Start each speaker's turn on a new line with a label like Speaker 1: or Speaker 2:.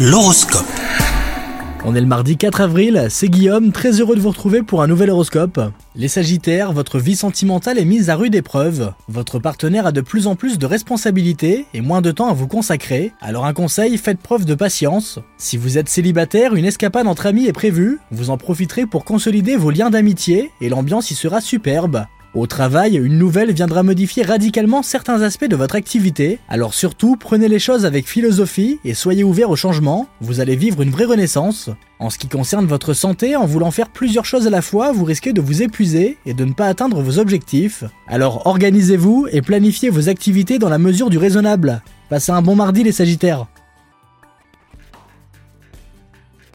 Speaker 1: L'horoscope.
Speaker 2: On est le mardi 4 avril, c'est Guillaume, très heureux de vous retrouver pour un nouvel horoscope. Les Sagittaires, votre vie sentimentale est mise à rude épreuve. Votre partenaire a de plus en plus de responsabilités et moins de temps à vous consacrer. Alors un conseil, faites preuve de patience. Si vous êtes célibataire, une escapade entre amis est prévue. Vous en profiterez pour consolider vos liens d'amitié et l'ambiance y sera superbe. Au travail, une nouvelle viendra modifier radicalement certains aspects de votre activité, alors surtout prenez les choses avec philosophie et soyez ouverts au changement, vous allez vivre une vraie renaissance. En ce qui concerne votre santé, en voulant faire plusieurs choses à la fois, vous risquez de vous épuiser et de ne pas atteindre vos objectifs. Alors organisez-vous et planifiez vos activités dans la mesure du raisonnable. Passez un bon mardi les Sagittaires